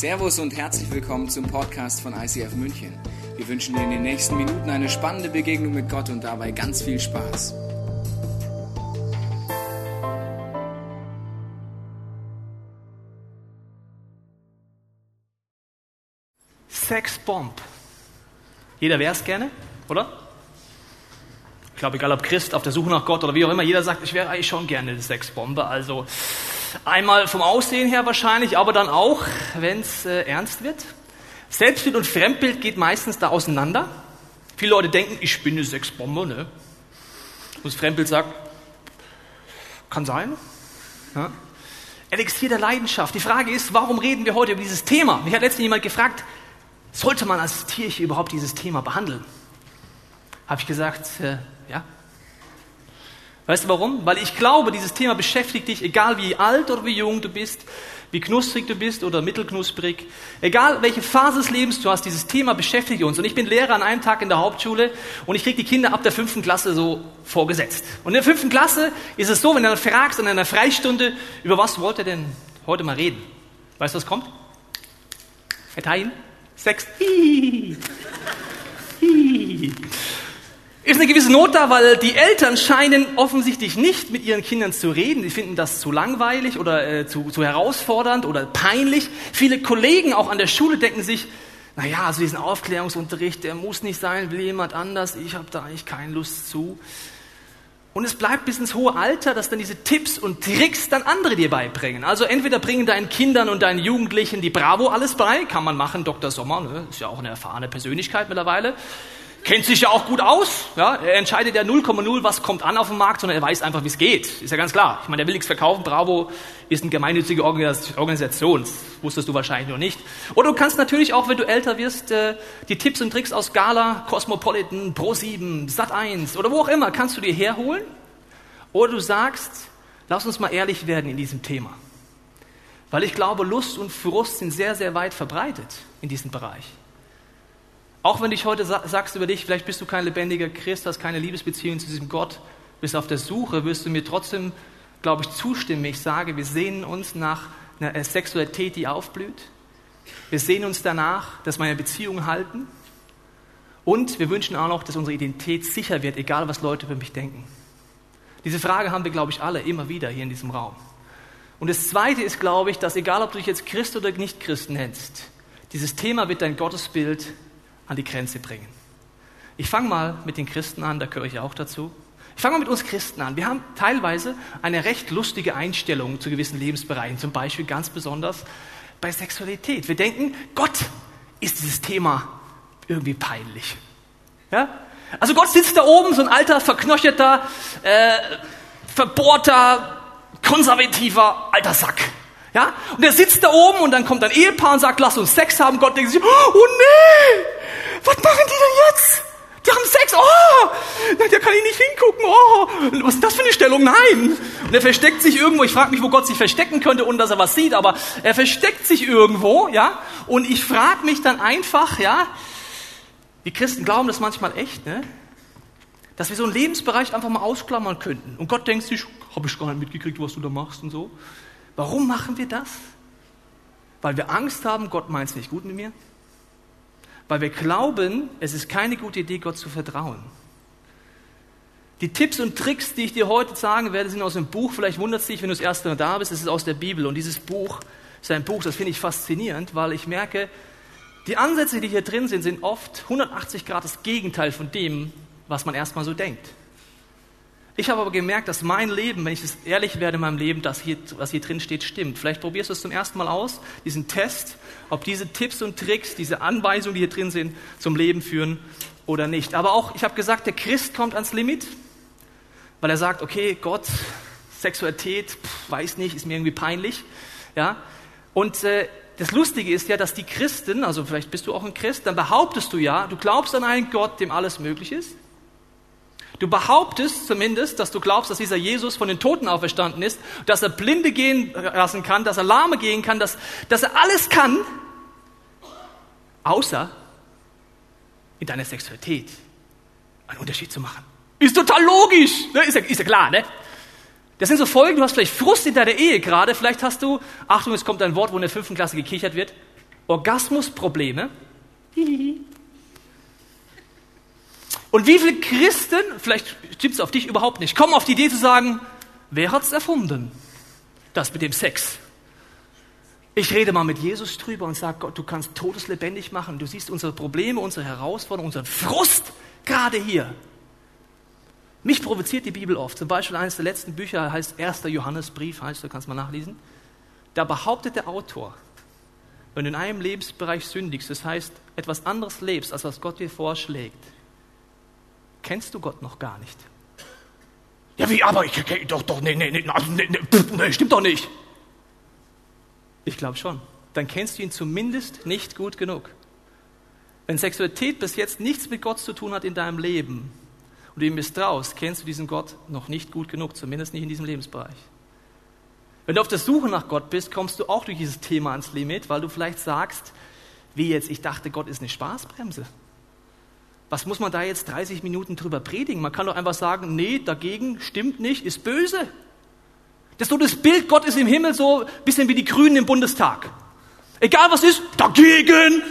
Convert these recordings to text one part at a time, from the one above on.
Servus und herzlich willkommen zum Podcast von ICF München. Wir wünschen dir in den nächsten Minuten eine spannende Begegnung mit Gott und dabei ganz viel Spaß. Sexbomb. Jeder wäre es gerne, oder? Ich glaube, egal ob Christ, auf der Suche nach Gott oder wie auch immer, jeder sagt, ich wäre eigentlich schon gerne eine Sexbombe. Also einmal vom Aussehen her wahrscheinlich, aber dann auch, wenn es äh, ernst wird. Selbstbild und Fremdbild geht meistens da auseinander. Viele Leute denken, ich bin eine Sexbombe. Ne? Und das Fremdbild sagt, kann sein. Ja? Elixier der Leidenschaft. Die Frage ist, warum reden wir heute über dieses Thema? Mich hat letztens jemand gefragt, sollte man als Kirche überhaupt dieses Thema behandeln? Habe ich gesagt, äh, ja. Weißt du warum? Weil ich glaube, dieses Thema beschäftigt dich, egal wie alt oder wie jung du bist, wie knusprig du bist oder mittelknusprig, egal welche Phase des Lebens du hast, dieses Thema beschäftigt uns. Und ich bin Lehrer an einem Tag in der Hauptschule und ich kriege die Kinder ab der fünften Klasse so vorgesetzt. Und in der fünften Klasse ist es so, wenn du dann fragst in einer Freistunde, über was wollt ihr denn heute mal reden? Weißt du, was kommt? Verteilen? Sex. Hihihi. Hihihi. Ist eine gewisse Not da, weil die Eltern scheinen offensichtlich nicht mit ihren Kindern zu reden. Die finden das zu langweilig oder äh, zu, zu herausfordernd oder peinlich. Viele Kollegen auch an der Schule denken sich, naja, also diesen Aufklärungsunterricht, der muss nicht sein, will jemand anders, ich habe da eigentlich keine Lust zu. Und es bleibt bis ins hohe Alter, dass dann diese Tipps und Tricks dann andere dir beibringen. Also entweder bringen deinen Kindern und deinen Jugendlichen die Bravo alles bei, kann man machen, Dr. Sommer, ne? ist ja auch eine erfahrene Persönlichkeit mittlerweile kennt sich ja auch gut aus. Ja? Er entscheidet ja 0,0, was kommt an auf dem Markt, sondern er weiß einfach, wie es geht. Ist ja ganz klar. Ich meine, der will nichts verkaufen. Bravo ist eine gemeinnützige Organisation. Das wusstest du wahrscheinlich noch nicht. Oder du kannst natürlich auch, wenn du älter wirst, äh, die Tipps und Tricks aus Gala, Cosmopolitan, Pro7, Sat1 oder wo auch immer, kannst du dir herholen. Oder du sagst, lass uns mal ehrlich werden in diesem Thema. Weil ich glaube, Lust und Frust sind sehr, sehr weit verbreitet in diesem Bereich. Auch wenn ich heute sagst über dich, vielleicht bist du kein lebendiger Christ, hast keine Liebesbeziehung zu diesem Gott, bist auf der Suche, wirst du mir trotzdem, glaube ich, zustimmen. Ich sage, wir sehnen uns nach einer Sexualität, die aufblüht. Wir sehnen uns danach, dass wir eine Beziehung halten. Und wir wünschen auch noch, dass unsere Identität sicher wird, egal was Leute über mich denken. Diese Frage haben wir, glaube ich, alle immer wieder hier in diesem Raum. Und das Zweite ist, glaube ich, dass egal, ob du dich jetzt Christ oder nicht Christ nennst, dieses Thema wird dein Gottesbild an die Grenze bringen. Ich fange mal mit den Christen an, da gehöre ich auch dazu. Ich fange mal mit uns Christen an. Wir haben teilweise eine recht lustige Einstellung zu gewissen Lebensbereichen, zum Beispiel ganz besonders bei Sexualität. Wir denken, Gott ist dieses Thema irgendwie peinlich. Ja? Also Gott sitzt da oben, so ein alter, verknocheter, äh, verbohrter, konservativer alter Sack. Ja? Und er sitzt da oben und dann kommt ein Ehepaar und sagt, lass uns Sex haben. Gott denkt sich, oh nee, was machen die denn jetzt? Die haben Sex, oh, da kann ich nicht hingucken, oh, was ist das für eine Stellung? Nein. Und er versteckt sich irgendwo, ich frage mich, wo Gott sich verstecken könnte, ohne dass er was sieht, aber er versteckt sich irgendwo, ja, und ich frage mich dann einfach, ja, die Christen glauben das manchmal echt, ne? dass wir so einen Lebensbereich einfach mal ausklammern könnten. Und Gott denkt sich, habe ich gar nicht mitgekriegt, was du da machst und so. Warum machen wir das? Weil wir Angst haben, Gott meint es nicht gut mit mir. Weil wir glauben, es ist keine gute Idee, Gott zu vertrauen. Die Tipps und Tricks, die ich dir heute sagen werde, sind aus dem Buch. Vielleicht wundert es dich, wenn du das erste Mal da bist. Es ist aus der Bibel. Und dieses Buch ist ein Buch, das finde ich faszinierend, weil ich merke, die Ansätze, die hier drin sind, sind oft 180 Grad das Gegenteil von dem, was man erstmal so denkt. Ich habe aber gemerkt, dass mein Leben, wenn ich ehrlich werde in meinem Leben, dass hier, was hier drin steht, stimmt. Vielleicht probierst du es zum ersten Mal aus, diesen Test, ob diese Tipps und Tricks, diese Anweisungen, die hier drin sind, zum Leben führen oder nicht. Aber auch, ich habe gesagt, der Christ kommt ans Limit, weil er sagt, okay, Gott, Sexualität, pff, weiß nicht, ist mir irgendwie peinlich. Ja? Und äh, das Lustige ist ja, dass die Christen, also vielleicht bist du auch ein Christ, dann behauptest du ja, du glaubst an einen Gott, dem alles möglich ist. Du behauptest zumindest, dass du glaubst, dass dieser Jesus von den Toten auferstanden ist, dass er Blinde gehen lassen kann, dass er Lahme gehen kann, dass, dass er alles kann, außer in deiner Sexualität einen Unterschied zu machen. Ist total logisch, ne? ist, ja, ist ja klar, ne? Das sind so Folgen, du hast vielleicht Frust in deiner Ehe gerade, vielleicht hast du, Achtung, es kommt ein Wort, wo in der fünften Klasse gekichert wird, Orgasmusprobleme. Und wie viele Christen, vielleicht stimmt es auf dich überhaupt nicht, kommen auf die Idee zu sagen, wer hat es erfunden? Das mit dem Sex. Ich rede mal mit Jesus drüber und sage, Gott, du kannst Todes lebendig machen. Du siehst unsere Probleme, unsere Herausforderungen, unseren Frust gerade hier. Mich provoziert die Bibel oft. Zum Beispiel eines der letzten Bücher heißt 1. Johannesbrief, heißt, du kannst mal nachlesen. Da behauptet der Autor, wenn du in einem Lebensbereich sündigst, das heißt, etwas anderes lebst, als was Gott dir vorschlägt, kennst du Gott noch gar nicht. Ja, wie, aber ich kenne doch, doch, nee, nee, nee, nee, nee, stimmt doch nicht. Ich glaube schon. Dann kennst du ihn zumindest nicht gut genug. Wenn Sexualität bis jetzt nichts mit Gott zu tun hat in deinem Leben und du ihm misstraust, kennst du diesen Gott noch nicht gut genug, zumindest nicht in diesem Lebensbereich. Wenn du auf der Suche nach Gott bist, kommst du auch durch dieses Thema ans Limit, weil du vielleicht sagst, wie jetzt, ich dachte, Gott ist eine Spaßbremse. Was muss man da jetzt 30 Minuten drüber predigen? Man kann doch einfach sagen, nee, dagegen stimmt nicht, ist böse. Das ist so das Bild, Gott ist im Himmel so ein bisschen wie die Grünen im Bundestag. Egal was ist, dagegen.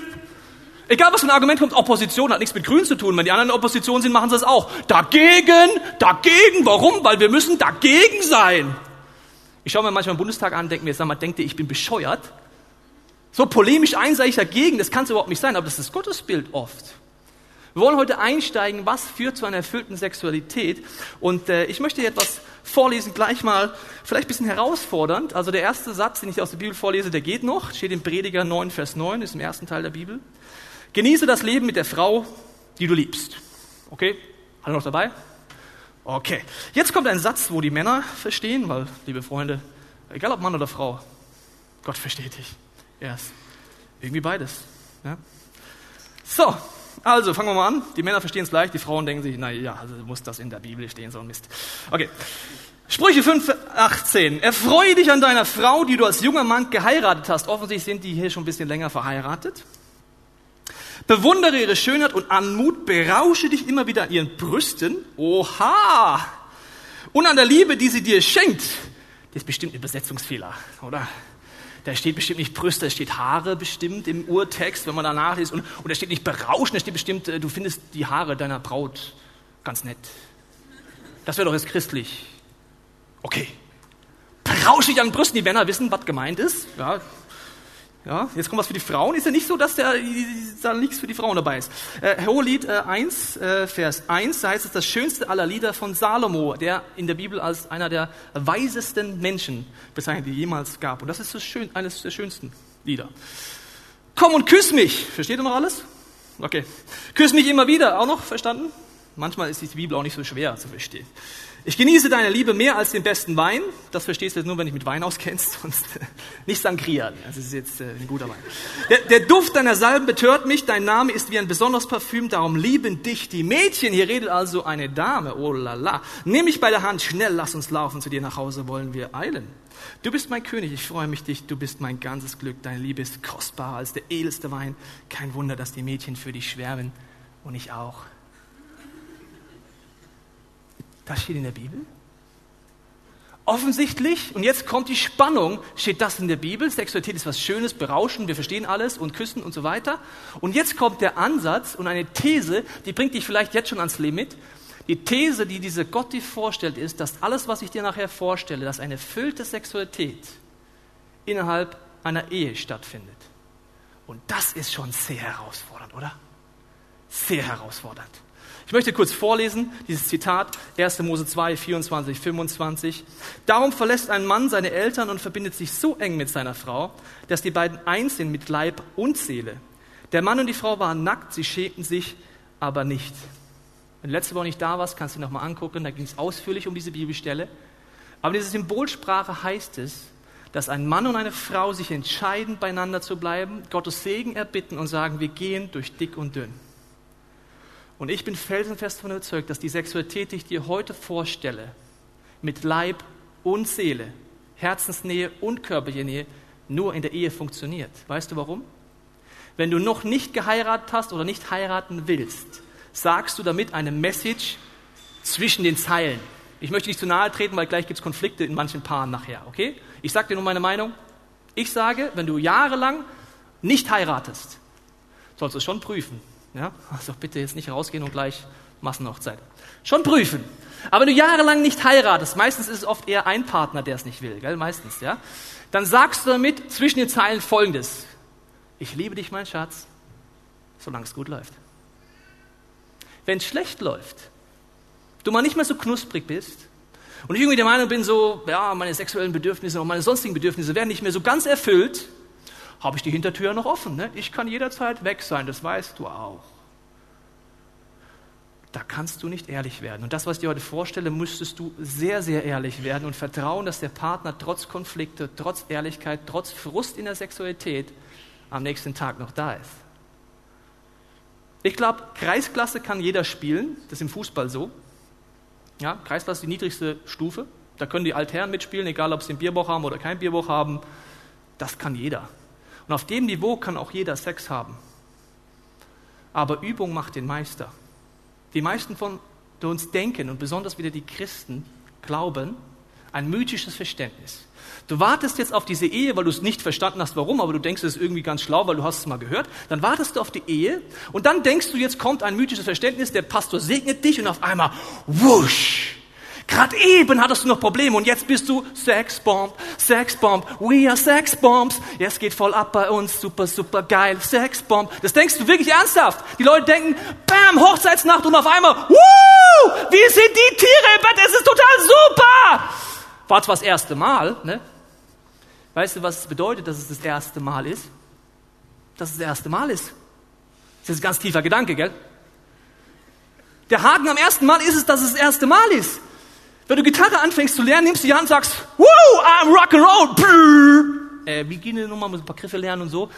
Egal was für ein Argument kommt, Opposition hat nichts mit Grünen zu tun. Wenn die anderen Opposition sind, machen sie es auch. Dagegen, dagegen. Warum? Weil wir müssen dagegen sein. Ich schaue mir manchmal im Bundestag an und denke mir, sag mal, denkt ihr, ich bin bescheuert? So polemisch einseitig dagegen, das kann es überhaupt nicht sein, aber das ist Gottesbild oft. Wir wollen heute einsteigen, was führt zu einer erfüllten Sexualität. Und äh, ich möchte dir etwas vorlesen, gleich mal, vielleicht ein bisschen herausfordernd. Also der erste Satz, den ich aus der Bibel vorlese, der geht noch, steht im Prediger 9, Vers 9, ist im ersten Teil der Bibel. Genieße das Leben mit der Frau, die du liebst. Okay? Alle noch dabei? Okay. Jetzt kommt ein Satz, wo die Männer verstehen, weil, liebe Freunde, egal ob Mann oder Frau, Gott versteht dich. Er ist irgendwie beides. Ja? So, also, fangen wir mal an. Die Männer verstehen es leicht, die Frauen denken sich, naja, also muss das in der Bibel stehen, so ein Mist. Okay. Sprüche 5, 18. Erfreue dich an deiner Frau, die du als junger Mann geheiratet hast. Offensichtlich sind die hier schon ein bisschen länger verheiratet. Bewundere ihre Schönheit und Anmut, berausche dich immer wieder an ihren Brüsten. Oha! Und an der Liebe, die sie dir schenkt. Das ist bestimmt ein Übersetzungsfehler, oder? Da steht bestimmt nicht Brüste, da steht Haare bestimmt im Urtext, wenn man da nachliest. Und, und da steht nicht berauschen, da steht bestimmt, äh, du findest die Haare deiner Braut ganz nett. Das wäre doch jetzt christlich. Okay. Berausch dich an Brüsten. Die Männer wissen, was gemeint ist. Ja, ja, jetzt kommt was für die Frauen. Ist ja nicht so, dass da, da nichts für die Frauen dabei ist. Äh, Hohelied äh, 1, äh, Vers 1, da heißt es das schönste aller Lieder von Salomo, der in der Bibel als einer der weisesten Menschen bezeichnet, die jemals gab. Und das ist das schön, eines der schönsten Lieder. Komm und küss mich. Versteht ihr noch alles? Okay. Küss mich immer wieder. Auch noch verstanden? Manchmal ist die Bibel auch nicht so schwer zu verstehen. Ich genieße deine Liebe mehr als den besten Wein. Das verstehst du jetzt nur, wenn du mit Wein auskennst, sonst äh, nicht Sangria. Das ist jetzt äh, ein guter Wein. Der, der, Duft deiner Salben betört mich. Dein Name ist wie ein besonderes Parfüm. Darum lieben dich die Mädchen. Hier redet also eine Dame. Oh la la. Nimm mich bei der Hand. Schnell, lass uns laufen. Zu dir nach Hause wollen wir eilen. Du bist mein König. Ich freue mich dich. Du bist mein ganzes Glück. Deine Liebe ist kostbarer als der edelste Wein. Kein Wunder, dass die Mädchen für dich schwärmen. Und ich auch. Das steht in der Bibel. Offensichtlich, und jetzt kommt die Spannung, steht das in der Bibel. Sexualität ist was Schönes, Berauschen, wir verstehen alles und küssen und so weiter. Und jetzt kommt der Ansatz und eine These, die bringt dich vielleicht jetzt schon ans Limit. Die These, die diese Gott dir vorstellt, ist, dass alles, was ich dir nachher vorstelle, dass eine erfüllte Sexualität innerhalb einer Ehe stattfindet. Und das ist schon sehr herausfordernd, oder? Sehr herausfordernd. Ich möchte kurz vorlesen, dieses Zitat, 1. Mose 2, 24, 25. Darum verlässt ein Mann seine Eltern und verbindet sich so eng mit seiner Frau, dass die beiden eins sind mit Leib und Seele. Der Mann und die Frau waren nackt, sie schämten sich aber nicht. Wenn du letzte Woche nicht da warst, kannst du dir nochmal angucken, da ging es ausführlich um diese Bibelstelle. Aber in dieser Symbolsprache heißt es, dass ein Mann und eine Frau sich entscheiden, beieinander zu bleiben, Gottes Segen erbitten und sagen, wir gehen durch dick und dünn. Und ich bin felsenfest davon überzeugt, dass die Sexualität, die ich dir heute vorstelle, mit Leib und Seele, Herzensnähe und körperliche Nähe, nur in der Ehe funktioniert. Weißt du warum? Wenn du noch nicht geheiratet hast oder nicht heiraten willst, sagst du damit eine Message zwischen den Zeilen. Ich möchte nicht zu nahe treten, weil gleich gibt es Konflikte in manchen Paaren nachher, okay? Ich sage dir nur meine Meinung. Ich sage, wenn du jahrelang nicht heiratest, sollst du es schon prüfen. Ja? Also bitte jetzt nicht rausgehen und gleich Massenhochzeit. Schon prüfen. Aber wenn du jahrelang nicht heiratest, meistens ist es oft eher ein Partner, der es nicht will, gell? meistens, ja? Dann sagst du damit zwischen den Zeilen Folgendes. Ich liebe dich, mein Schatz, solange es gut läuft. Wenn es schlecht läuft, du mal nicht mehr so knusprig bist und ich irgendwie der Meinung bin, so, ja, meine sexuellen Bedürfnisse und meine sonstigen Bedürfnisse werden nicht mehr so ganz erfüllt, habe ich die Hintertür noch offen. Ne? Ich kann jederzeit weg sein, das weißt du auch. Da kannst du nicht ehrlich werden. Und das, was ich dir heute vorstelle, müsstest du sehr, sehr ehrlich werden und vertrauen, dass der Partner trotz Konflikte, trotz Ehrlichkeit, trotz Frust in der Sexualität am nächsten Tag noch da ist. Ich glaube, Kreisklasse kann jeder spielen. Das ist im Fußball so. Ja, Kreisklasse ist die niedrigste Stufe. Da können die Altherren mitspielen, egal ob sie einen Bierbauch haben oder keinen Bierbauch haben. Das kann jeder. Und auf dem Niveau kann auch jeder Sex haben. Aber Übung macht den Meister. Die meisten von uns denken, und besonders wieder die Christen, glauben, ein mythisches Verständnis. Du wartest jetzt auf diese Ehe, weil du es nicht verstanden hast, warum, aber du denkst, es ist irgendwie ganz schlau, weil du hast es mal gehört. Dann wartest du auf die Ehe und dann denkst du, jetzt kommt ein mythisches Verständnis, der Pastor segnet dich und auf einmal, wusch, Gerade eben hattest du noch Probleme und jetzt bist du Sexbomb, Sexbomb, we are Sexbombs. Jetzt geht voll ab bei uns, super, super geil, Sexbomb. Das denkst du wirklich ernsthaft. Die Leute denken, bam, Hochzeitsnacht und auf einmal, wuh, wir sind die Tiere im Bett, es ist total super. War zwar das erste Mal, ne? Weißt du, was es bedeutet, dass es das erste Mal ist? Dass es das erste Mal ist. Das ist ein ganz tiefer Gedanke, gell? Der Haken am ersten Mal ist es, dass es das erste Mal ist. Wenn du Gitarre anfängst zu lernen, nimmst du die Hand und sagst, Woo, I'm rock and roll. Äh, wie gehen die nochmal, muss ein paar Griffe lernen und so.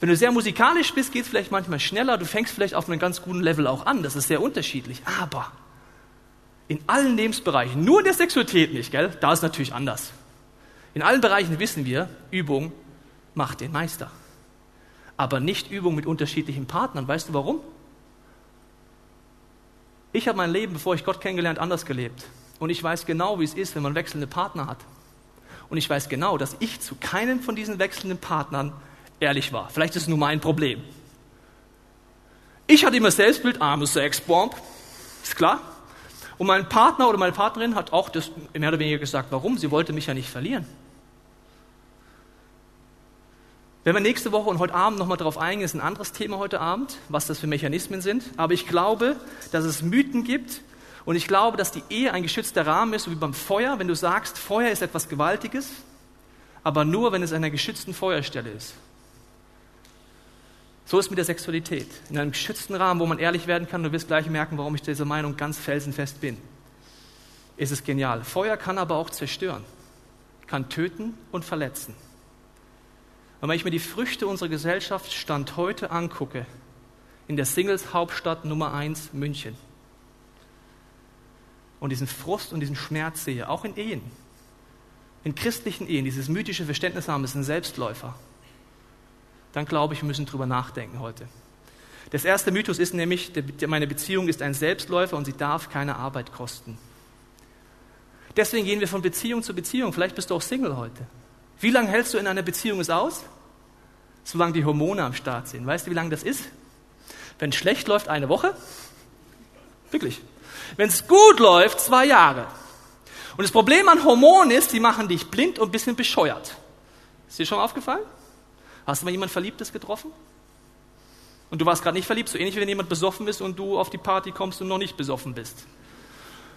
Wenn du sehr musikalisch bist, geht es vielleicht manchmal schneller. Du fängst vielleicht auf einem ganz guten Level auch an. Das ist sehr unterschiedlich. Aber in allen Lebensbereichen, nur in der Sexualität nicht, gell? Da ist natürlich anders. In allen Bereichen wissen wir, Übung macht den Meister. Aber nicht Übung mit unterschiedlichen Partnern. Weißt du warum? Ich habe mein Leben, bevor ich Gott kennengelernt, anders gelebt. Und ich weiß genau, wie es ist, wenn man wechselnde Partner hat. Und ich weiß genau, dass ich zu keinem von diesen wechselnden Partnern ehrlich war. Vielleicht ist es nur mein Problem. Ich hatte immer Selbstbild, arme Sexbomb, ist klar. Und mein Partner oder meine Partnerin hat auch das mehr oder weniger gesagt, warum? Sie wollte mich ja nicht verlieren. Wenn wir nächste Woche und heute Abend nochmal darauf eingehen, ist ein anderes Thema heute Abend, was das für Mechanismen sind. Aber ich glaube, dass es Mythen gibt, und ich glaube, dass die Ehe ein geschützter Rahmen ist, so wie beim Feuer, wenn du sagst, Feuer ist etwas Gewaltiges, aber nur, wenn es an einer geschützten Feuerstelle ist. So ist mit der Sexualität. In einem geschützten Rahmen, wo man ehrlich werden kann, du wirst gleich merken, warum ich dieser Meinung ganz felsenfest bin. Ist es genial. Feuer kann aber auch zerstören, kann töten und verletzen. Und wenn ich mir die Früchte unserer Gesellschaft Stand heute angucke, in der Singles-Hauptstadt Nummer 1 München, und diesen Frust und diesen Schmerz sehe, auch in Ehen, in christlichen Ehen, dieses mythische Verständnis haben, ist ein Selbstläufer, dann glaube ich, wir müssen drüber nachdenken heute. Das erste Mythos ist nämlich, meine Beziehung ist ein Selbstläufer und sie darf keine Arbeit kosten. Deswegen gehen wir von Beziehung zu Beziehung. Vielleicht bist du auch Single heute. Wie lange hältst du in einer Beziehung es aus? Solange die Hormone am Start sind. Weißt du, wie lange das ist? Wenn es schlecht läuft, eine Woche? Wirklich. Wenn es gut läuft, zwei Jahre. Und das Problem an Hormonen ist, die machen dich blind und ein bisschen bescheuert. Ist dir schon aufgefallen? Hast du mal jemand Verliebtes getroffen? Und du warst gerade nicht verliebt, so ähnlich wie wenn jemand besoffen ist und du auf die Party kommst und noch nicht besoffen bist.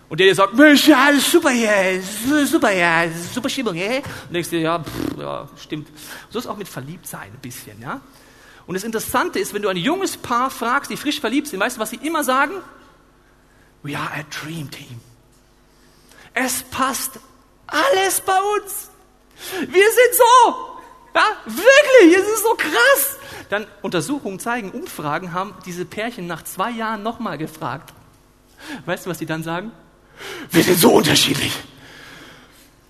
Und der dir sagt, Mensch, ja, super hier, super hier, super Stimmung, ja. Und denkst dir, ja, pff, ja, stimmt. So ist auch mit Verliebtsein ein bisschen, ja. Und das Interessante ist, wenn du ein junges Paar fragst, die frisch verliebt sind, weißt du, was sie immer sagen? We are a dream team. Es passt alles bei uns. Wir sind so. Ja, wirklich, es ist so krass. Dann Untersuchungen zeigen, Umfragen haben diese Pärchen nach zwei Jahren nochmal gefragt. Weißt du, was die dann sagen? Wir sind so unterschiedlich.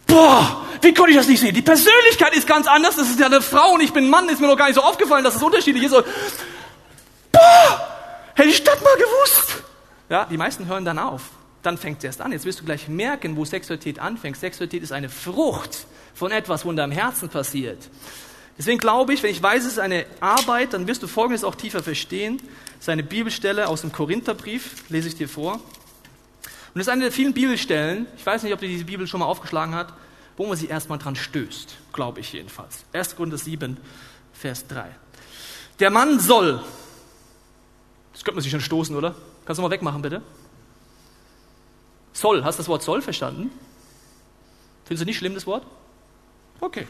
Boah, wie konnte ich das nicht sehen? Die Persönlichkeit ist ganz anders. Das ist ja eine Frau und ich bin ein Mann. Ist mir noch gar nicht so aufgefallen, dass es unterschiedlich ist. Boah, hätte ich das mal gewusst. Ja, die meisten hören dann auf. Dann fängt es erst an. Jetzt wirst du gleich merken, wo Sexualität anfängt. Sexualität ist eine Frucht von etwas, wo in deinem Herzen passiert. Deswegen glaube ich, wenn ich weiß, es ist eine Arbeit, dann wirst du Folgendes auch tiefer verstehen. Seine Bibelstelle aus dem Korintherbrief, lese ich dir vor. Und das ist eine der vielen Bibelstellen, ich weiß nicht, ob du diese Bibel schon mal aufgeschlagen hast, wo man sich erstmal dran stößt, glaube ich jedenfalls. 1. Korinther 7, Vers 3. Der Mann soll, das könnte man sich schon stoßen, oder? Kannst du mal wegmachen, bitte? Soll, hast du das Wort soll verstanden? Findest du nicht schlimm, das Wort? Okay.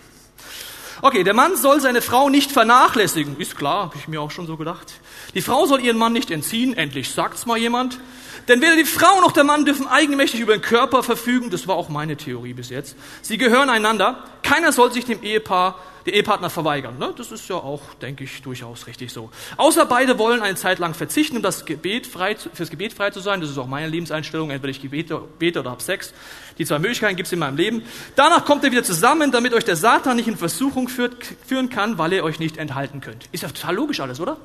Okay, der Mann soll seine Frau nicht vernachlässigen. Ist klar, habe ich mir auch schon so gedacht. Die Frau soll ihren Mann nicht entziehen. Endlich sagt's mal jemand. Denn weder die Frau noch der Mann dürfen eigenmächtig über den Körper verfügen. Das war auch meine Theorie bis jetzt. Sie gehören einander. Keiner soll sich dem Ehepaar, der Ehepartner verweigern. Ne? Das ist ja auch, denke ich, durchaus richtig so. Außer beide wollen eine Zeit lang verzichten, um das Gebet frei fürs Gebet frei zu sein. Das ist auch meine Lebenseinstellung. Entweder ich bete, bete oder habe Sex. Die zwei Möglichkeiten gibt es in meinem Leben. Danach kommt ihr wieder zusammen, damit euch der Satan nicht in Versuchung führt, führen kann, weil ihr euch nicht enthalten könnt. Ist ja total logisch alles, oder?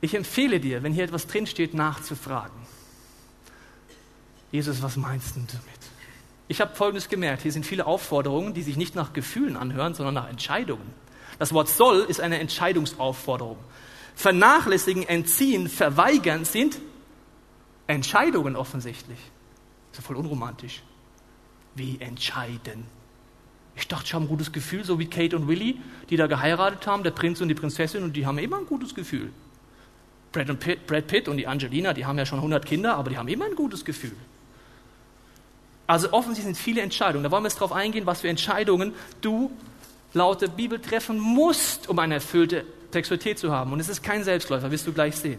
Ich empfehle dir, wenn hier etwas drinsteht, nachzufragen. Jesus, was meinst du damit? Ich habe Folgendes gemerkt. Hier sind viele Aufforderungen, die sich nicht nach Gefühlen anhören, sondern nach Entscheidungen. Das Wort soll ist eine Entscheidungsaufforderung. Vernachlässigen, entziehen, verweigern sind Entscheidungen offensichtlich. Das ist ja voll unromantisch. Wie entscheiden? Ich dachte, ich habe ein gutes Gefühl, so wie Kate und Willy, die da geheiratet haben, der Prinz und die Prinzessin, und die haben immer ein gutes Gefühl. Brad, Pitt, Brad Pitt und die Angelina, die haben ja schon 100 Kinder, aber die haben immer ein gutes Gefühl. Also offensichtlich sind viele Entscheidungen. Da wollen wir jetzt darauf eingehen, was für Entscheidungen du laut der Bibel treffen musst, um eine erfüllte Sexualität zu haben. Und es ist kein Selbstläufer, wirst du gleich sehen.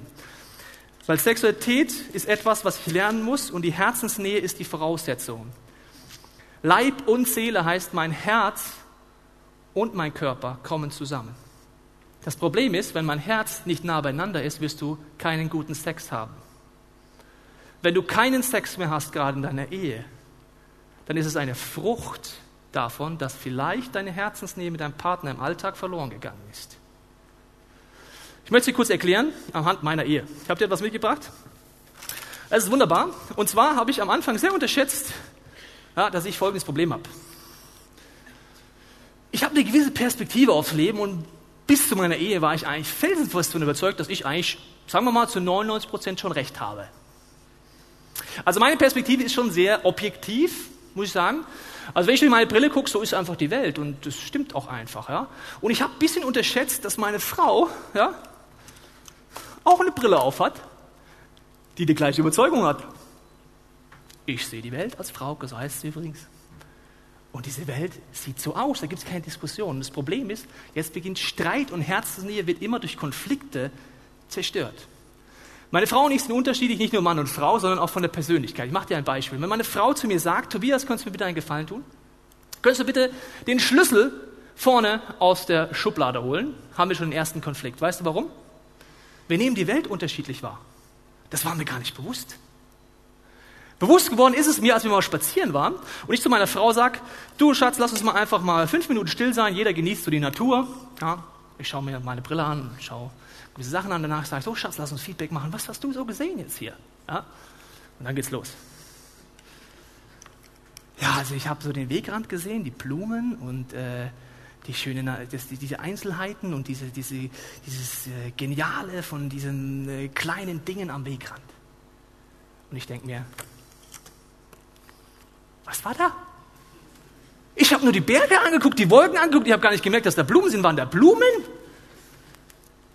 Weil Sexualität ist etwas, was ich lernen muss und die Herzensnähe ist die Voraussetzung. Leib und Seele heißt, mein Herz und mein Körper kommen zusammen. Das Problem ist, wenn mein Herz nicht nah beieinander ist, wirst du keinen guten Sex haben. Wenn du keinen Sex mehr hast, gerade in deiner Ehe, dann ist es eine Frucht davon, dass vielleicht deine Herzensnähe mit deinem Partner im Alltag verloren gegangen ist. Ich möchte sie kurz erklären anhand meiner Ehe. Habe dir etwas mitgebracht. Es ist wunderbar. Und zwar habe ich am Anfang sehr unterschätzt, ja, dass ich folgendes Problem habe. Ich habe eine gewisse Perspektive aufs Leben und bis zu meiner Ehe war ich eigentlich felsenfest davon überzeugt, dass ich eigentlich, sagen wir mal, zu 99 Prozent schon recht habe. Also meine Perspektive ist schon sehr objektiv, muss ich sagen. Also wenn ich durch meine Brille gucke, so ist einfach die Welt und das stimmt auch einfach. Ja? Und ich habe ein bisschen unterschätzt, dass meine Frau ja, auch eine Brille aufhat, die die gleiche Überzeugung hat. Ich sehe die Welt als Frau, so heißt sie übrigens. Und diese Welt sieht so aus, da gibt es keine Diskussion. Das Problem ist, jetzt beginnt Streit und Herzensnähe wird immer durch Konflikte zerstört. Meine Frau und ich sind unterschiedlich, nicht nur Mann und Frau, sondern auch von der Persönlichkeit. Ich mache dir ein Beispiel. Wenn meine Frau zu mir sagt, Tobias, könntest du mir bitte einen Gefallen tun? Könntest du bitte den Schlüssel vorne aus der Schublade holen? Haben wir schon den ersten Konflikt. Weißt du warum? Wir nehmen die Welt unterschiedlich wahr. Das war mir gar nicht bewusst. Bewusst geworden ist es mir, als wir mal spazieren waren und ich zu meiner Frau sage, du Schatz, lass uns mal einfach mal fünf Minuten still sein, jeder genießt so die Natur. Ja, ich schaue mir meine Brille an, schaue gewisse Sachen an, danach sage ich, so Schatz, lass uns Feedback machen, was hast du so gesehen jetzt hier? Ja? Und dann geht's los. Ja, also ich habe so den Wegrand gesehen, die Blumen und äh, die schönen, das, diese Einzelheiten und diese, diese, dieses äh, Geniale von diesen äh, kleinen Dingen am Wegrand. Und ich denke mir, was war da? Ich habe nur die Berge angeguckt, die Wolken angeguckt, ich habe gar nicht gemerkt, dass da Blumen sind. Waren da Blumen?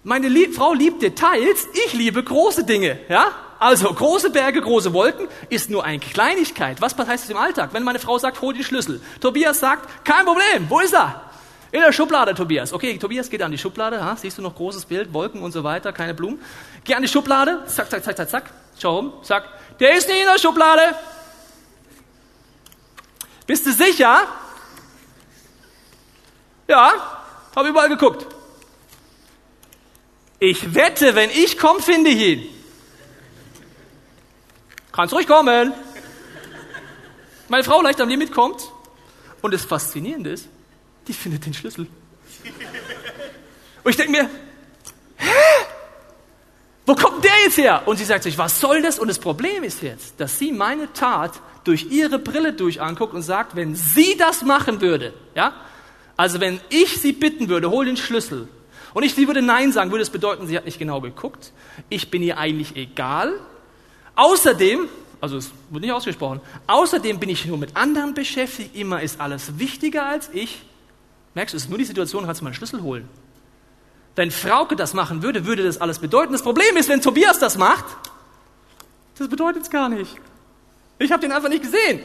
Meine Lieb Frau liebt Details, ich liebe große Dinge. Ja? Also große Berge, große Wolken ist nur eine Kleinigkeit. Was heißt das im Alltag? Wenn meine Frau sagt, hol den Schlüssel. Tobias sagt, kein Problem, wo ist er? In der Schublade, Tobias. Okay, Tobias geht an die Schublade. Ha? Siehst du noch großes Bild, Wolken und so weiter, keine Blumen. Geh an die Schublade, zack, zack, zack, zack, zack. Schau um, sag, der ist nicht in der Schublade. Bist du sicher? Ja, habe überall geguckt. Ich wette, wenn ich komme, finde ich ihn. Kannst ruhig kommen. Meine Frau leicht an mir mitkommt. Und das Faszinierende ist, die findet den Schlüssel. Und ich denke mir, hä? Wo kommt der jetzt her? Und sie sagt sich, was soll das? Und das Problem ist jetzt, dass sie meine Tat durch ihre Brille durch anguckt und sagt, wenn sie das machen würde, ja, Also wenn ich sie bitten würde, hol den Schlüssel, und ich sie würde Nein sagen, würde es bedeuten, sie hat nicht genau geguckt. Ich bin ihr eigentlich egal. Außerdem, also es wird nicht ausgesprochen, außerdem bin ich nur mit anderen beschäftigt, immer ist alles wichtiger als ich. Merkst du, es ist nur die Situation, kannst du mal einen Schlüssel holen. Wenn Frauke das machen würde, würde das alles bedeuten. Das Problem ist, wenn Tobias das macht, das bedeutet es gar nicht. Ich habe den einfach nicht gesehen.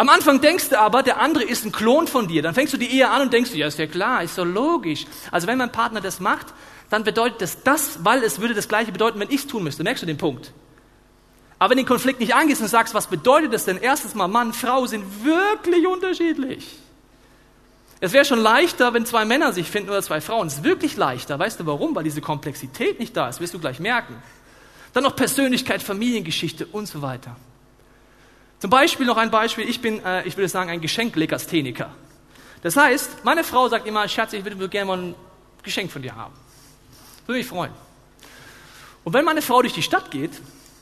Am Anfang denkst du aber, der andere ist ein Klon von dir. Dann fängst du die Ehe an und denkst, ja, ist ja klar, ist so logisch. Also wenn mein Partner das macht, dann bedeutet das das, weil es würde das Gleiche bedeuten, wenn ich es tun müsste. Merkst du den Punkt? Aber wenn du den Konflikt nicht angehst und sagst, was bedeutet das denn? Erstens mal, Mann, Frau sind wirklich unterschiedlich. Es wäre schon leichter, wenn zwei Männer sich finden oder zwei Frauen. Es ist wirklich leichter. Weißt du warum? Weil diese Komplexität nicht da ist. Wirst du gleich merken. Dann noch Persönlichkeit, Familiengeschichte und so weiter. Zum Beispiel noch ein Beispiel, ich bin, äh, ich würde sagen, ein Geschenklegastheniker. Das heißt, meine Frau sagt immer, Schatz, ich würde gerne mal ein Geschenk von dir haben. Würde mich freuen. Und wenn meine Frau durch die Stadt geht,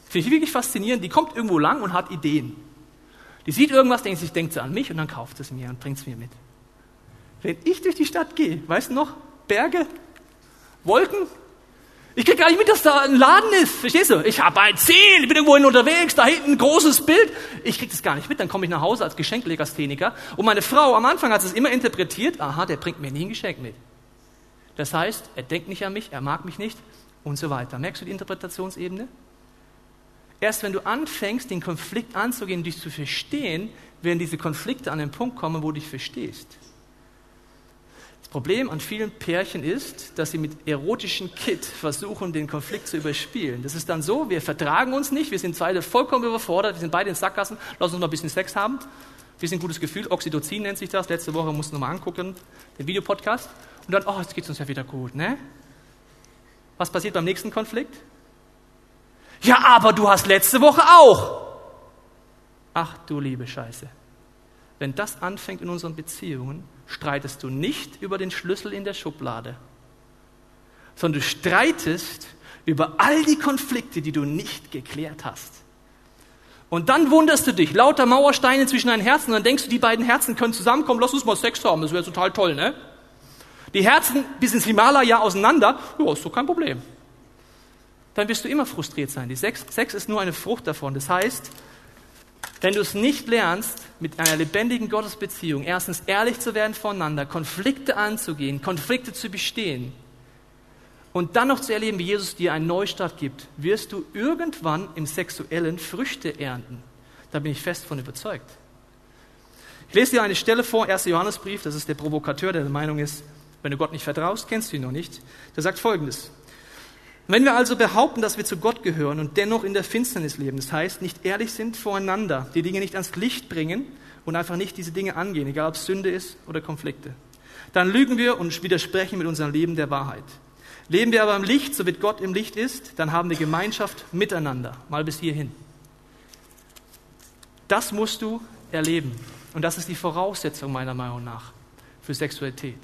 finde ich wirklich faszinierend, die kommt irgendwo lang und hat Ideen. Die sieht irgendwas, denkt sich, denkt sie an mich und dann kauft es mir und bringt es mir mit. Wenn ich durch die Stadt gehe, weißt du noch, Berge, Wolken, ich krieg gar nicht mit, dass da ein Laden ist. Verstehst du? Ich habe ein Ziel, ich bin irgendwo unterwegs, da hinten ein großes Bild. Ich krieg das gar nicht mit. Dann komme ich nach Hause als Geschenklegastheniker. Und meine Frau am Anfang hat es immer interpretiert, aha, der bringt mir nie ein Geschenk mit. Das heißt, er denkt nicht an mich, er mag mich nicht und so weiter. Merkst du die Interpretationsebene? Erst wenn du anfängst, den Konflikt anzugehen, dich zu verstehen, werden diese Konflikte an den Punkt kommen, wo du dich verstehst. Das Problem an vielen Pärchen ist, dass sie mit erotischen Kit versuchen, den Konflikt zu überspielen. Das ist dann so, wir vertragen uns nicht, wir sind beide vollkommen überfordert, wir sind beide in Sackgassen, lass uns mal ein bisschen Sex haben. Wir sind ein gutes Gefühl, Oxytocin nennt sich das. Letzte Woche mussten wir mal angucken, den Videopodcast. Und dann, oh, jetzt geht es uns ja wieder gut, ne? Was passiert beim nächsten Konflikt? Ja, aber du hast letzte Woche auch. Ach du liebe Scheiße. Wenn das anfängt in unseren Beziehungen, streitest du nicht über den Schlüssel in der Schublade, sondern du streitest über all die Konflikte, die du nicht geklärt hast. Und dann wunderst du dich, lauter Mauersteine zwischen deinen Herzen, und dann denkst du, die beiden Herzen können zusammenkommen, lass uns mal Sex haben, das wäre total toll, ne? Die Herzen bis ins Himalaya auseinander, ja, ist doch kein Problem. Dann wirst du immer frustriert sein. Die Sex, Sex ist nur eine Frucht davon. Das heißt, wenn du es nicht lernst, mit einer lebendigen Gottesbeziehung erstens ehrlich zu werden voneinander, Konflikte anzugehen, Konflikte zu bestehen und dann noch zu erleben, wie Jesus dir einen Neustart gibt, wirst du irgendwann im Sexuellen Früchte ernten. Da bin ich fest von überzeugt. Ich lese dir eine Stelle vor, 1. Johannesbrief, das ist der Provokateur, der der Meinung ist, wenn du Gott nicht vertraust, kennst du ihn noch nicht. Der sagt folgendes. Wenn wir also behaupten, dass wir zu Gott gehören und dennoch in der Finsternis leben, das heißt, nicht ehrlich sind voreinander, die Dinge nicht ans Licht bringen und einfach nicht diese Dinge angehen, egal ob es Sünde ist oder Konflikte, dann lügen wir und widersprechen mit unserem Leben der Wahrheit. Leben wir aber im Licht, so wie Gott im Licht ist, dann haben wir Gemeinschaft miteinander. Mal bis hierhin. Das musst du erleben. Und das ist die Voraussetzung meiner Meinung nach für Sexualität.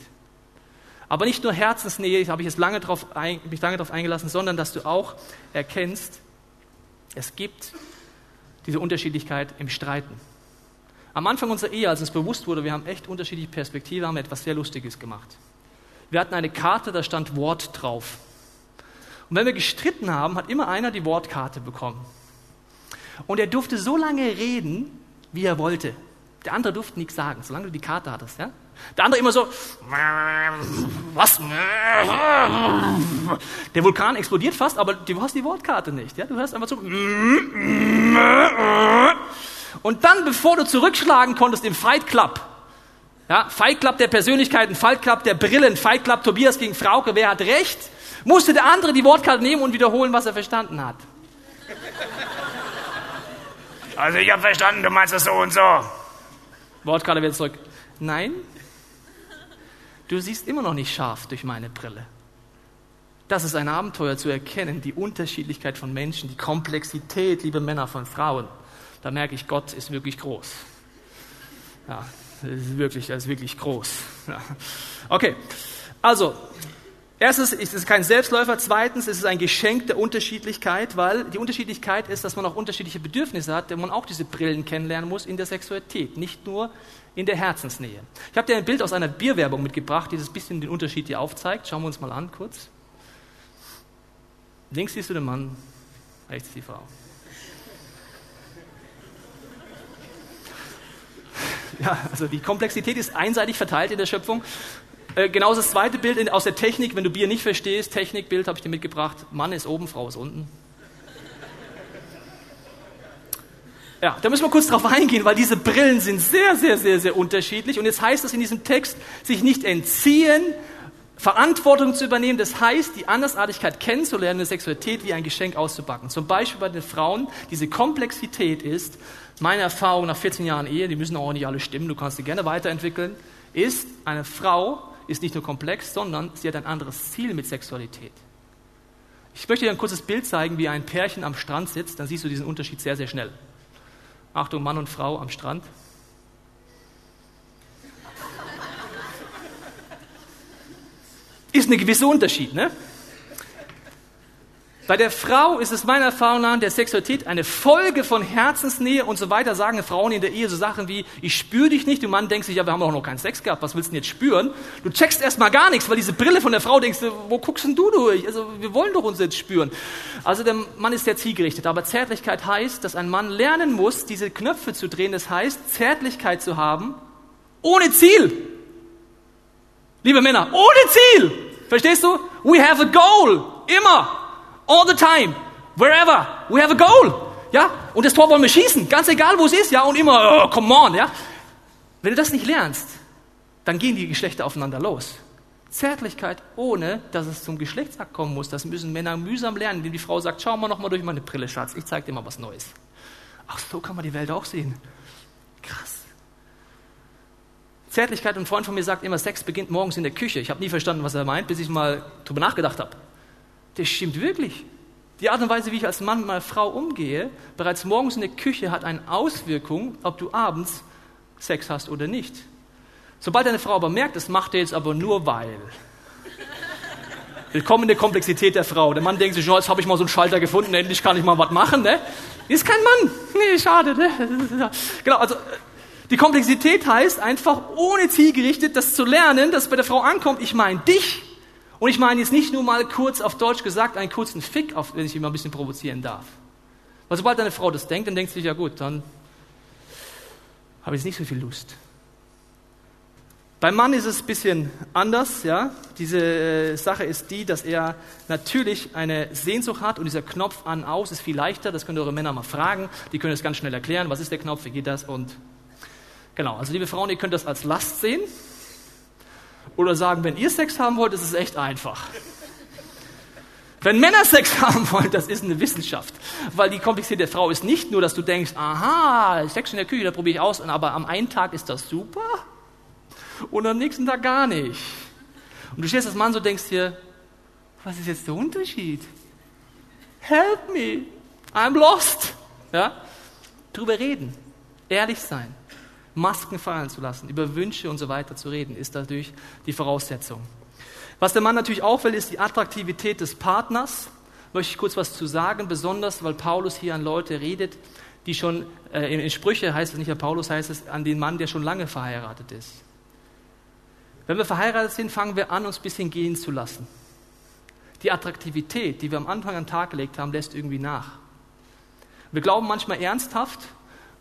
Aber nicht nur Herzensnähe, habe ich jetzt lange drauf, mich lange darauf eingelassen, sondern dass du auch erkennst, es gibt diese Unterschiedlichkeit im Streiten. Am Anfang unserer Ehe, als uns bewusst wurde, wir haben echt unterschiedliche Perspektiven, haben wir etwas sehr Lustiges gemacht. Wir hatten eine Karte, da stand Wort drauf. Und wenn wir gestritten haben, hat immer einer die Wortkarte bekommen. Und er durfte so lange reden, wie er wollte. Der andere durfte nichts sagen, solange du die Karte hattest. Ja? Der andere immer so, was? Der Vulkan explodiert fast, aber du hast die Wortkarte nicht. Ja? Du hörst einfach so. Und dann, bevor du zurückschlagen konntest im Fight Club, ja, Fight Club der Persönlichkeiten, Fight Club der Brillen, Fight Club Tobias gegen Frauke, wer hat recht? Musste der andere die Wortkarte nehmen und wiederholen, was er verstanden hat. Also ich habe verstanden, du meinst es so und so. Wortkarte wieder zurück. Nein, du siehst immer noch nicht scharf durch meine Brille. Das ist ein Abenteuer zu erkennen, die Unterschiedlichkeit von Menschen, die Komplexität, liebe Männer von Frauen. Da merke ich, Gott ist wirklich groß. Ja, ist wirklich, er ist wirklich groß. Ja. Okay, also, Erstens ist es kein Selbstläufer. Zweitens ist es ein Geschenk der Unterschiedlichkeit, weil die Unterschiedlichkeit ist, dass man auch unterschiedliche Bedürfnisse hat, denn man auch diese Brillen kennenlernen muss in der Sexualität, nicht nur in der Herzensnähe. Ich habe dir ein Bild aus einer Bierwerbung mitgebracht, die das bisschen den Unterschied hier aufzeigt. Schauen wir uns mal an kurz. Links siehst du den Mann, rechts die Frau. Ja, also die Komplexität ist einseitig verteilt in der Schöpfung. Äh, genauso das zweite Bild aus der Technik, wenn du Bier nicht verstehst, Technikbild habe ich dir mitgebracht. Mann ist oben, Frau ist unten. Ja, da müssen wir kurz drauf eingehen, weil diese Brillen sind sehr, sehr, sehr, sehr unterschiedlich. Und jetzt heißt es in diesem Text, sich nicht entziehen, Verantwortung zu übernehmen. Das heißt, die Andersartigkeit kennenzulernen, eine Sexualität wie ein Geschenk auszupacken. Zum Beispiel bei den Frauen, diese Komplexität ist, meine Erfahrung nach 14 Jahren Ehe, die müssen auch nicht alle stimmen, du kannst sie gerne weiterentwickeln, ist, eine Frau ist nicht nur komplex, sondern sie hat ein anderes Ziel mit Sexualität. Ich möchte dir ein kurzes Bild zeigen, wie ein Pärchen am Strand sitzt, dann siehst du diesen Unterschied sehr, sehr schnell. Achtung, Mann und Frau am Strand. Ist ein gewisser Unterschied, ne? Bei der Frau ist es meiner Erfahrung nach der Sexualität eine Folge von Herzensnähe und so weiter, sagen Frauen in der Ehe so Sachen wie, ich spüre dich nicht, der Mann denkt sich, ja, wir haben doch noch keinen Sex gehabt, was willst du denn jetzt spüren? Du checkst erstmal gar nichts, weil diese Brille von der Frau denkst, wo guckst denn du durch? Also, wir wollen doch uns jetzt spüren. Also, der Mann ist sehr zielgerichtet, aber Zärtlichkeit heißt, dass ein Mann lernen muss, diese Knöpfe zu drehen, das heißt, Zärtlichkeit zu haben, ohne Ziel. Liebe Männer, ohne Ziel! Verstehst du? We have a goal. Immer all the time, wherever, we have a goal. Ja, und das Tor wollen wir schießen, ganz egal wo es ist, ja, und immer, oh, come on, ja. Wenn du das nicht lernst, dann gehen die Geschlechter aufeinander los. Zärtlichkeit, ohne dass es zum Geschlechtsakt kommen muss, das müssen Männer mühsam lernen, indem die Frau sagt, schau mal noch mal durch meine Brille, Schatz, ich zeig dir mal was Neues. Ach, so kann man die Welt auch sehen. Krass. Zärtlichkeit, ein Freund von mir sagt immer, Sex beginnt morgens in der Küche. Ich habe nie verstanden, was er meint, bis ich mal drüber nachgedacht habe. Das stimmt wirklich. Die Art und Weise, wie ich als Mann mit meiner Frau umgehe, bereits morgens in der Küche hat eine Auswirkung, ob du abends Sex hast oder nicht. Sobald deine Frau aber merkt, das macht er jetzt aber nur weil. Willkommen in der Komplexität der Frau. Der Mann denkt sich, oh, jetzt habe ich mal so einen Schalter gefunden, endlich kann ich mal was machen. Ne? Ist kein Mann. Nee, schade. Ne? Genau, also die Komplexität heißt einfach, ohne zielgerichtet das zu lernen, dass bei der Frau ankommt, ich meine dich, und ich meine jetzt nicht nur mal kurz auf Deutsch gesagt, einen kurzen Fick, auf, wenn ich ihn mal ein bisschen provozieren darf. Weil sobald eine Frau das denkt, dann denkt sie sich, ja gut, dann habe ich jetzt nicht so viel Lust. Beim Mann ist es ein bisschen anders, ja. Diese äh, Sache ist die, dass er natürlich eine Sehnsucht hat und dieser Knopf an, aus ist viel leichter. Das könnt ihr eure Männer mal fragen. Die können das ganz schnell erklären. Was ist der Knopf? Wie geht das? Und genau. Also liebe Frauen, ihr könnt das als Last sehen. Oder sagen, wenn ihr Sex haben wollt, ist es echt einfach. Wenn Männer Sex haben wollen, das ist eine Wissenschaft. Weil die Komplexität der Frau ist nicht nur, dass du denkst, aha, Sex in der Küche, da probiere ich aus, aber am einen Tag ist das super und am nächsten Tag gar nicht. Und du stehst als Mann so denkst dir, was ist jetzt der Unterschied? Help me, I'm lost. Ja? Drüber reden, ehrlich sein. Masken fallen zu lassen, über Wünsche und so weiter zu reden, ist dadurch die Voraussetzung. Was der Mann natürlich auch will, ist die Attraktivität des Partners. Möchte ich kurz was zu sagen, besonders weil Paulus hier an Leute redet, die schon, äh, in, in Sprüche heißt es nicht, an Paulus heißt es, an den Mann, der schon lange verheiratet ist. Wenn wir verheiratet sind, fangen wir an, uns ein bisschen gehen zu lassen. Die Attraktivität, die wir am Anfang an den Tag gelegt haben, lässt irgendwie nach. Wir glauben manchmal ernsthaft,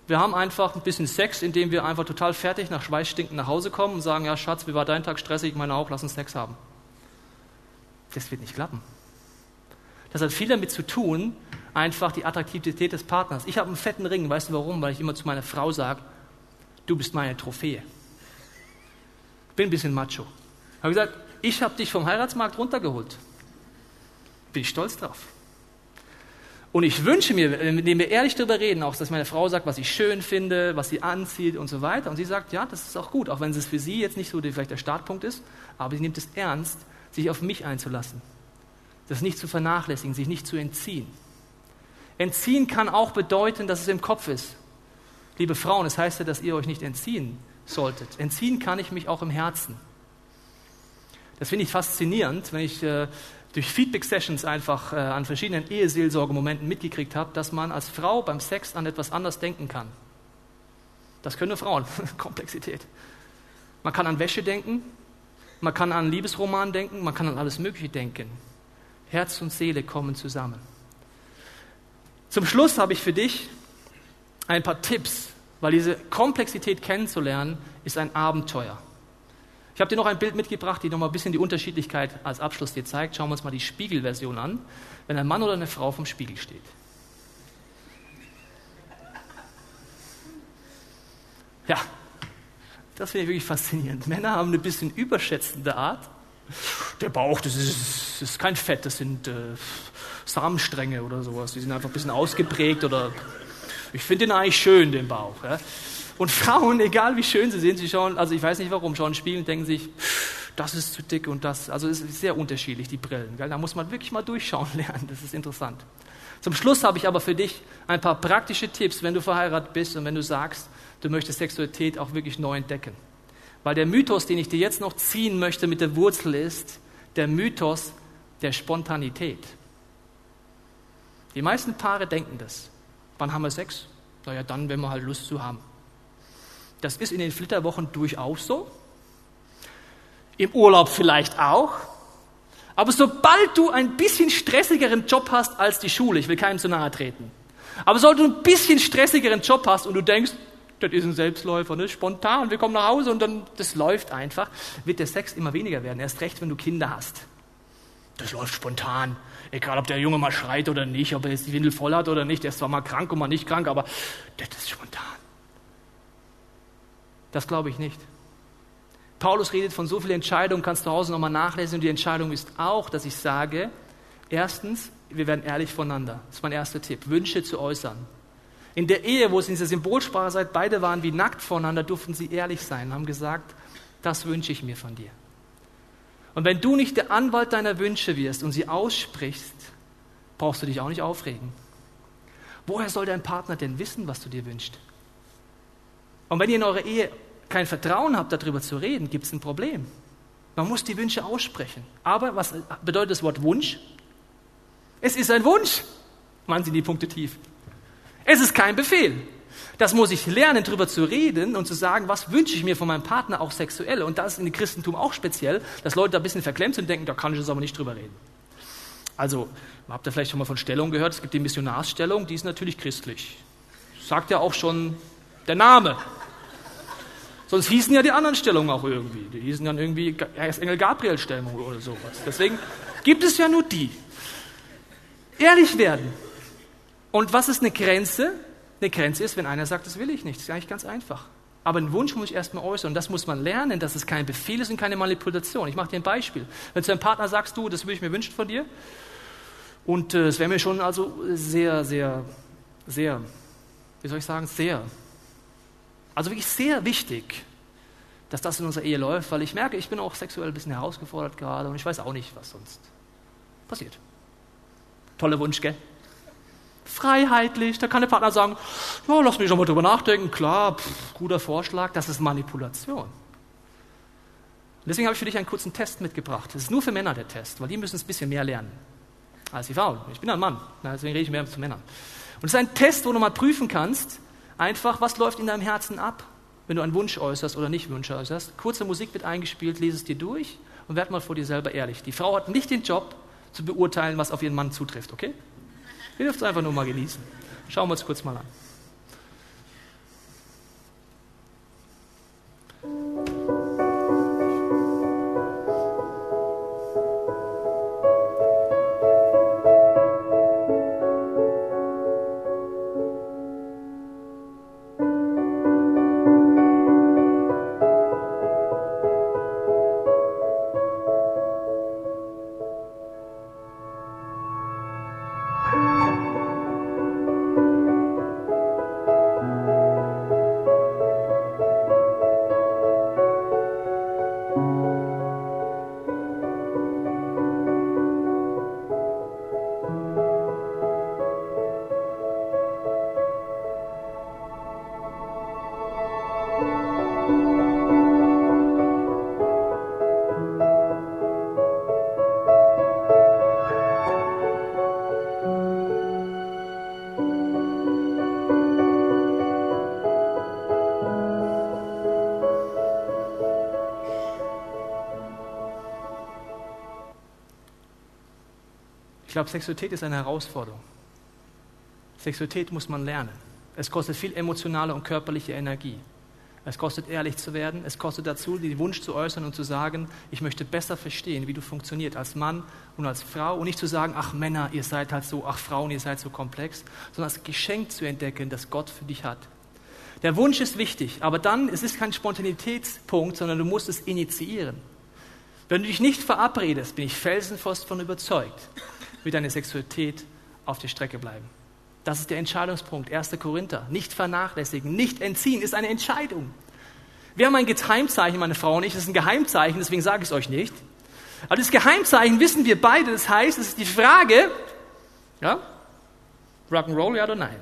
wir haben einfach ein bisschen Sex, indem wir einfach total fertig nach Schweiß stinkend nach Hause kommen und sagen, ja Schatz, wie war dein Tag stressig, meine auch, lass uns Sex haben. Das wird nicht klappen. Das hat viel damit zu tun, einfach die Attraktivität des Partners. Ich habe einen fetten Ring, weißt du warum? Weil ich immer zu meiner Frau sage, du bist meine Trophäe. Bin ein bisschen macho. Ich habe gesagt, ich habe dich vom Heiratsmarkt runtergeholt. Bin ich stolz drauf. Und ich wünsche mir, indem wir ehrlich darüber reden, auch, dass meine Frau sagt, was ich schön finde, was sie anzieht und so weiter. Und sie sagt, ja, das ist auch gut, auch wenn es für sie jetzt nicht so vielleicht der Startpunkt ist, aber sie nimmt es ernst, sich auf mich einzulassen. Das nicht zu vernachlässigen, sich nicht zu entziehen. Entziehen kann auch bedeuten, dass es im Kopf ist. Liebe Frauen, es das heißt ja, dass ihr euch nicht entziehen solltet. Entziehen kann ich mich auch im Herzen. Das finde ich faszinierend, wenn ich äh, durch Feedback-Sessions einfach äh, an verschiedenen Eheseelsorgemomenten mitgekriegt habe, dass man als Frau beim Sex an etwas anders denken kann. Das können nur Frauen. Komplexität. Man kann an Wäsche denken, man kann an Liebesroman denken, man kann an alles Mögliche denken. Herz und Seele kommen zusammen. Zum Schluss habe ich für dich ein paar Tipps, weil diese Komplexität kennenzulernen ist ein Abenteuer. Ich habe dir noch ein Bild mitgebracht, die noch mal ein bisschen die Unterschiedlichkeit als Abschluss dir zeigt. Schauen wir uns mal die Spiegelversion an, wenn ein Mann oder eine Frau vom Spiegel steht. Ja, das finde ich wirklich faszinierend. Männer haben eine bisschen überschätzende Art. Der Bauch, das ist, das ist kein Fett, das sind äh, Samenstränge oder sowas. Die sind einfach ein bisschen ausgeprägt oder ich finde den eigentlich schön, den Bauch. Ja. Und Frauen, egal wie schön sie sind, sie schauen, also ich weiß nicht warum, schauen Spiegel und denken sich, das ist zu dick und das. Also es ist sehr unterschiedlich, die Brillen. Gell? Da muss man wirklich mal durchschauen lernen, das ist interessant. Zum Schluss habe ich aber für dich ein paar praktische Tipps, wenn du verheiratet bist und wenn du sagst, du möchtest Sexualität auch wirklich neu entdecken. Weil der Mythos, den ich dir jetzt noch ziehen möchte mit der Wurzel ist, der Mythos der Spontanität. Die meisten Paare denken das. Wann haben wir Sex? Naja, dann, wenn wir halt Lust zu haben. Das ist in den Flitterwochen durchaus so. Im Urlaub vielleicht auch. Aber sobald du ein bisschen stressigeren Job hast als die Schule, ich will keinem zu nahe treten, aber sobald du ein bisschen stressigeren Job hast und du denkst, das ist ein Selbstläufer, ne? spontan, wir kommen nach Hause und dann, das läuft einfach, wird der Sex immer weniger werden. Erst recht, wenn du Kinder hast. Das läuft spontan. Egal, ob der Junge mal schreit oder nicht, ob er jetzt die Windel voll hat oder nicht, der ist zwar mal krank und mal nicht krank, aber das ist spontan. Das glaube ich nicht. Paulus redet von so vielen Entscheidungen, kannst du zu Hause nochmal nachlesen. Und die Entscheidung ist auch, dass ich sage, erstens, wir werden ehrlich voneinander. Das ist mein erster Tipp. Wünsche zu äußern. In der Ehe, wo es in dieser Symbolsprache seid, beide waren wie nackt voneinander, durften sie ehrlich sein und haben gesagt, das wünsche ich mir von dir. Und wenn du nicht der Anwalt deiner Wünsche wirst und sie aussprichst, brauchst du dich auch nicht aufregen. Woher soll dein Partner denn wissen, was du dir wünschst? Und wenn ihr in eurer Ehe kein Vertrauen habt, darüber zu reden, gibt es ein Problem. Man muss die Wünsche aussprechen. Aber was bedeutet das Wort Wunsch? Es ist ein Wunsch. Machen Sie die Punkte tief. Es ist kein Befehl. Das muss ich lernen, darüber zu reden und zu sagen, was wünsche ich mir von meinem Partner auch sexuell. Und das ist in dem Christentum auch speziell, dass Leute da ein bisschen verklemmt sind und denken, da kann ich jetzt aber nicht drüber reden. Also, habt ihr vielleicht schon mal von Stellung gehört? Es gibt die Missionarsstellung, die ist natürlich christlich. Sagt ja auch schon der Name. Sonst hießen ja die anderen Stellungen auch irgendwie. Die hießen dann irgendwie Engel Gabriel Stellung oder sowas. Deswegen gibt es ja nur die. Ehrlich werden. Und was ist eine Grenze? Eine Grenze ist, wenn einer sagt, das will ich nicht. Das ist eigentlich ganz einfach. Aber einen Wunsch muss ich erstmal äußern. Und das muss man lernen, dass es kein Befehl ist und keine Manipulation. Ich mache dir ein Beispiel. Wenn du deinem Partner sagst, du, das würde ich mir wünschen von dir. Und äh, es wäre mir schon also sehr, sehr, sehr, wie soll ich sagen, sehr also wirklich sehr wichtig, dass das in unserer Ehe läuft, weil ich merke, ich bin auch sexuell ein bisschen herausgefordert gerade und ich weiß auch nicht, was sonst passiert. Toller Wunsch, gell? Freiheitlich, da kann der Partner sagen, ja, lass mich schon mal drüber nachdenken, klar, pff, guter Vorschlag, das ist Manipulation. Und deswegen habe ich für dich einen kurzen Test mitgebracht. Das ist nur für Männer der Test, weil die müssen es ein bisschen mehr lernen als die Frauen. Ich bin ein Mann, deswegen rede ich mehr zu Männern. Und es ist ein Test, wo du mal prüfen kannst, Einfach, was läuft in deinem Herzen ab, wenn du einen Wunsch äußerst oder nicht Wunsch äußerst. Kurze Musik wird eingespielt, lese es dir durch und werd mal vor dir selber ehrlich. Die Frau hat nicht den Job, zu beurteilen, was auf ihren Mann zutrifft, okay? Ihr dürft es einfach nur mal genießen. Schauen wir uns kurz mal an. Glaube, Sexualität ist eine Herausforderung. Sexualität muss man lernen. Es kostet viel emotionale und körperliche Energie. Es kostet ehrlich zu werden. Es kostet dazu, den Wunsch zu äußern und zu sagen, ich möchte besser verstehen, wie du funktionierst als Mann und als Frau. Und nicht zu sagen, ach Männer, ihr seid halt so, ach Frauen, ihr seid so komplex, sondern als Geschenk zu entdecken, das Gott für dich hat. Der Wunsch ist wichtig, aber dann, es ist kein Spontanitätspunkt, sondern du musst es initiieren. Wenn du dich nicht verabredest, bin ich felsenfest von überzeugt, wird deine Sexualität auf der Strecke bleiben. Das ist der Entscheidungspunkt. 1. Korinther. Nicht vernachlässigen, nicht entziehen, ist eine Entscheidung. Wir haben ein Geheimzeichen, meine Frau und ich. Das ist ein Geheimzeichen, deswegen sage ich es euch nicht. Aber das Geheimzeichen wissen wir beide. Das heißt, es ist die Frage, ja, Rock'n'Roll, ja oder nein?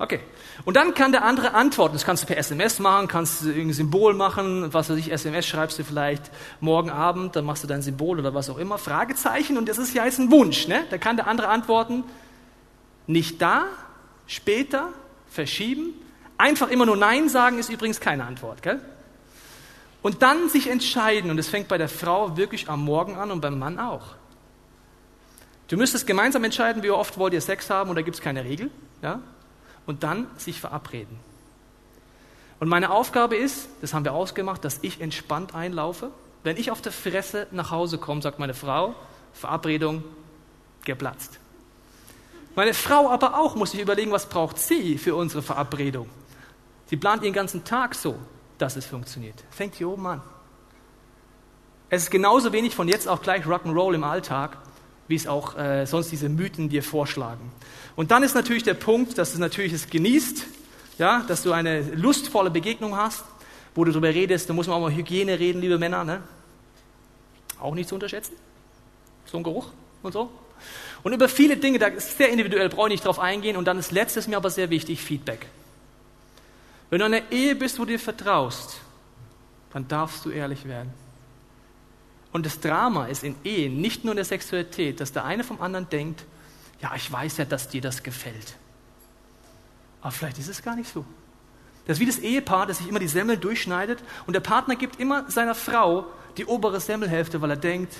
Okay. Und dann kann der andere antworten. Das kannst du per SMS machen, kannst du irgendein Symbol machen, was weiß ich, SMS schreibst du vielleicht morgen Abend, dann machst du dein Symbol oder was auch immer, Fragezeichen und das ist ja jetzt ein Wunsch, ne? Da kann der andere antworten, nicht da, später, verschieben. Einfach immer nur Nein sagen ist übrigens keine Antwort. Gell? Und dann sich entscheiden, und es fängt bei der Frau wirklich am Morgen an und beim Mann auch. Du müsstest gemeinsam entscheiden, wie oft wollt ihr Sex haben und da gibt es keine Regel. Ja? Und dann sich verabreden. Und meine Aufgabe ist, das haben wir ausgemacht, dass ich entspannt einlaufe. Wenn ich auf der Fresse nach Hause komme, sagt meine Frau, Verabredung geplatzt. Meine Frau aber auch muss sich überlegen, was braucht sie für unsere Verabredung. Sie plant ihren ganzen Tag so, dass es funktioniert. Fängt hier oben an. Es ist genauso wenig von jetzt auch gleich Rock'n'Roll im Alltag, wie es auch äh, sonst diese Mythen dir vorschlagen. Und dann ist natürlich der Punkt, dass du natürlich es genießt, ja, dass du eine lustvolle Begegnung hast, wo du darüber redest, da muss man auch mal Hygiene reden, liebe Männer, ne? Auch nicht zu unterschätzen. So ein Geruch und so. Und über viele Dinge, da ist sehr individuell, brauche ich nicht drauf eingehen. Und dann ist mir aber sehr wichtig, Feedback. Wenn du in einer Ehe bist, wo du dir vertraust, dann darfst du ehrlich werden. Und das Drama ist in Ehen nicht nur in der Sexualität, dass der eine vom anderen denkt, ja, ich weiß ja, dass dir das gefällt. Aber vielleicht ist es gar nicht so. Das ist wie das Ehepaar, das sich immer die Semmel durchschneidet und der Partner gibt immer seiner Frau die obere Semmelhälfte, weil er denkt,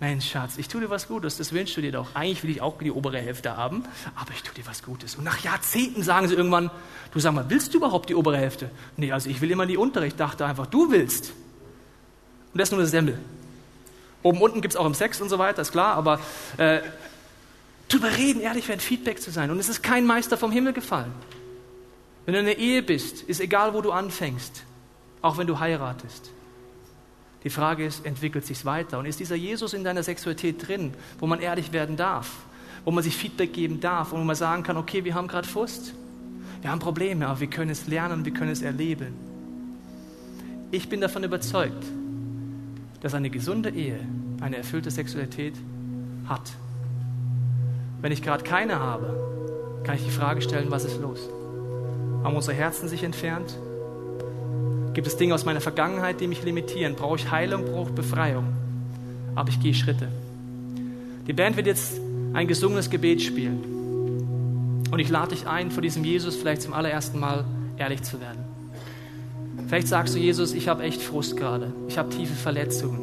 Mensch, Schatz, ich tue dir was Gutes, das wünschst du dir doch. Eigentlich will ich auch die obere Hälfte haben, aber ich tue dir was Gutes. Und nach Jahrzehnten sagen sie irgendwann, du sag mal, willst du überhaupt die obere Hälfte? Nee, also ich will immer die untere. Ich dachte einfach, du willst. Und das ist nur eine Semmel. Oben unten gibt es auch im Sex und so weiter, ist klar, aber äh, drüber reden, ehrlich werden, Feedback zu sein. Und es ist kein Meister vom Himmel gefallen. Wenn du in einer Ehe bist, ist egal, wo du anfängst, auch wenn du heiratest. Die Frage ist, entwickelt sich weiter? Und ist dieser Jesus in deiner Sexualität drin, wo man ehrlich werden darf, wo man sich Feedback geben darf und wo man sagen kann, okay, wir haben gerade Frust, wir haben Probleme, aber wir können es lernen, wir können es erleben. Ich bin davon überzeugt, dass eine gesunde Ehe eine erfüllte Sexualität hat. Wenn ich gerade keine habe, kann ich die Frage stellen, was ist los? Haben unsere Herzen sich entfernt? Gibt es Dinge aus meiner Vergangenheit, die mich limitieren? Brauche ich Heilung, brauche ich Befreiung? Aber ich gehe Schritte. Die Band wird jetzt ein gesungenes Gebet spielen. Und ich lade dich ein, vor diesem Jesus vielleicht zum allerersten Mal ehrlich zu werden. Vielleicht sagst du, Jesus, ich habe echt Frust gerade. Ich habe tiefe Verletzungen.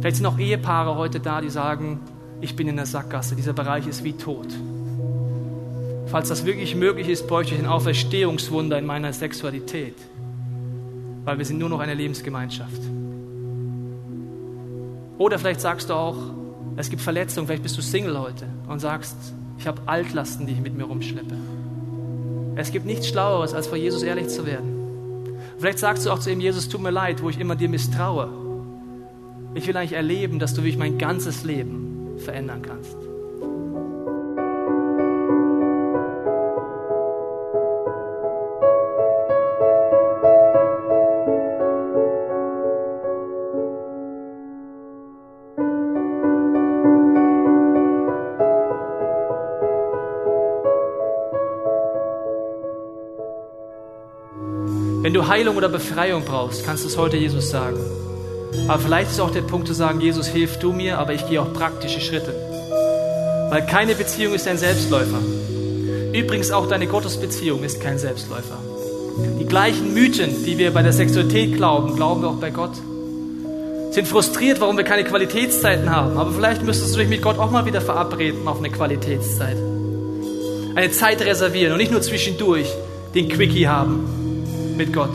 Vielleicht sind auch Ehepaare heute da, die sagen, ich bin in der Sackgasse. Dieser Bereich ist wie tot. Falls das wirklich möglich ist, bräuchte ich ein Auferstehungswunder in meiner Sexualität weil wir sind nur noch eine Lebensgemeinschaft. Oder vielleicht sagst du auch, es gibt Verletzungen, vielleicht bist du Single heute und sagst, ich habe Altlasten, die ich mit mir rumschleppe. Es gibt nichts Schlaueres, als vor Jesus ehrlich zu werden. Vielleicht sagst du auch zu ihm, Jesus, tut mir leid, wo ich immer dir misstraue. Ich will eigentlich erleben, dass du wirklich mein ganzes Leben verändern kannst. Wenn du Heilung oder Befreiung brauchst, kannst du es heute Jesus sagen. Aber vielleicht ist auch der Punkt zu sagen, Jesus, hilf du mir, aber ich gehe auch praktische Schritte. Weil keine Beziehung ist ein Selbstläufer. Übrigens auch deine Gottesbeziehung ist kein sind frustriert, warum wir keine Qualitätszeiten haben. Aber vielleicht müsstest du dich mit Gott auch mal wieder verabreden auf eine Qualitätszeit. Eine Zeit reservieren und nicht nur zwischendurch den Quickie haben mit Gott.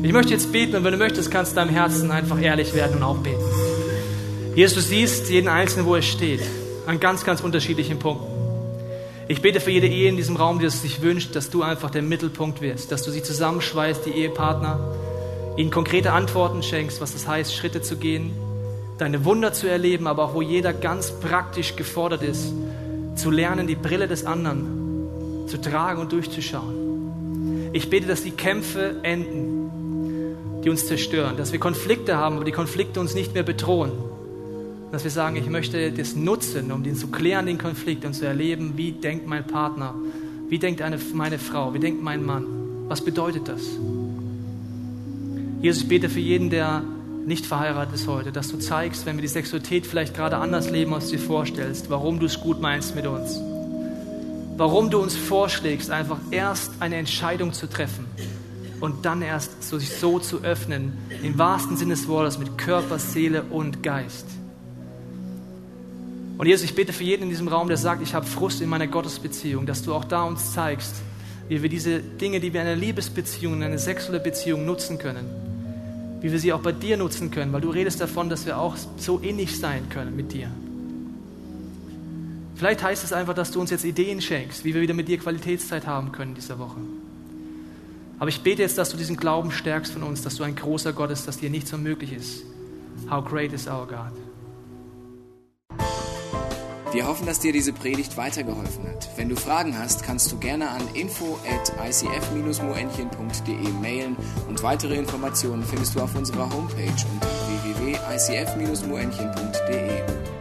Ich möchte jetzt beten und wenn du möchtest, kannst du deinem Herzen einfach ehrlich werden und auch beten. Jesus, du siehst jeden Einzelnen, wo er steht, an ganz, ganz unterschiedlichen Punkten. Ich bete für jede Ehe in diesem Raum, die es sich wünscht, dass du einfach der Mittelpunkt wirst, dass du sie zusammenschweißt, die Ehepartner, ihnen konkrete Antworten schenkst, was das heißt, Schritte zu gehen, deine Wunder zu erleben, aber auch wo jeder ganz praktisch gefordert ist, zu lernen, die Brille des anderen zu tragen und durchzuschauen. Ich bete, dass die Kämpfe enden, die uns zerstören, dass wir Konflikte haben, aber die Konflikte uns nicht mehr bedrohen. Dass wir sagen, ich möchte das nutzen, um den zu klären, den Konflikt und zu erleben, wie denkt mein Partner, wie denkt eine, meine Frau, wie denkt mein Mann. Was bedeutet das? Jesus, ich bete für jeden, der nicht verheiratet ist heute, dass du zeigst, wenn wir die Sexualität vielleicht gerade anders leben, als du dir vorstellst, warum du es gut meinst mit uns. Warum du uns vorschlägst, einfach erst eine Entscheidung zu treffen und dann erst so, sich so zu öffnen, im wahrsten Sinne des Wortes, mit Körper, Seele und Geist. Und Jesus, ich bete für jeden in diesem Raum, der sagt, ich habe Frust in meiner Gottesbeziehung, dass du auch da uns zeigst, wie wir diese Dinge, die wir in einer Liebesbeziehung, in einer sexuellen Beziehung nutzen können, wie wir sie auch bei dir nutzen können, weil du redest davon, dass wir auch so ähnlich sein können mit dir. Vielleicht heißt es einfach, dass du uns jetzt Ideen schenkst, wie wir wieder mit dir Qualitätszeit haben können diese Woche. Aber ich bete jetzt, dass du diesen Glauben stärkst von uns, dass du ein großer Gott bist, dass dir nichts unmöglich ist. How great is our God? Wir hoffen, dass dir diese Predigt weitergeholfen hat. Wenn du Fragen hast, kannst du gerne an info at icf-moenchen.de mailen und weitere Informationen findest du auf unserer Homepage unter www.icf-moenchen.de.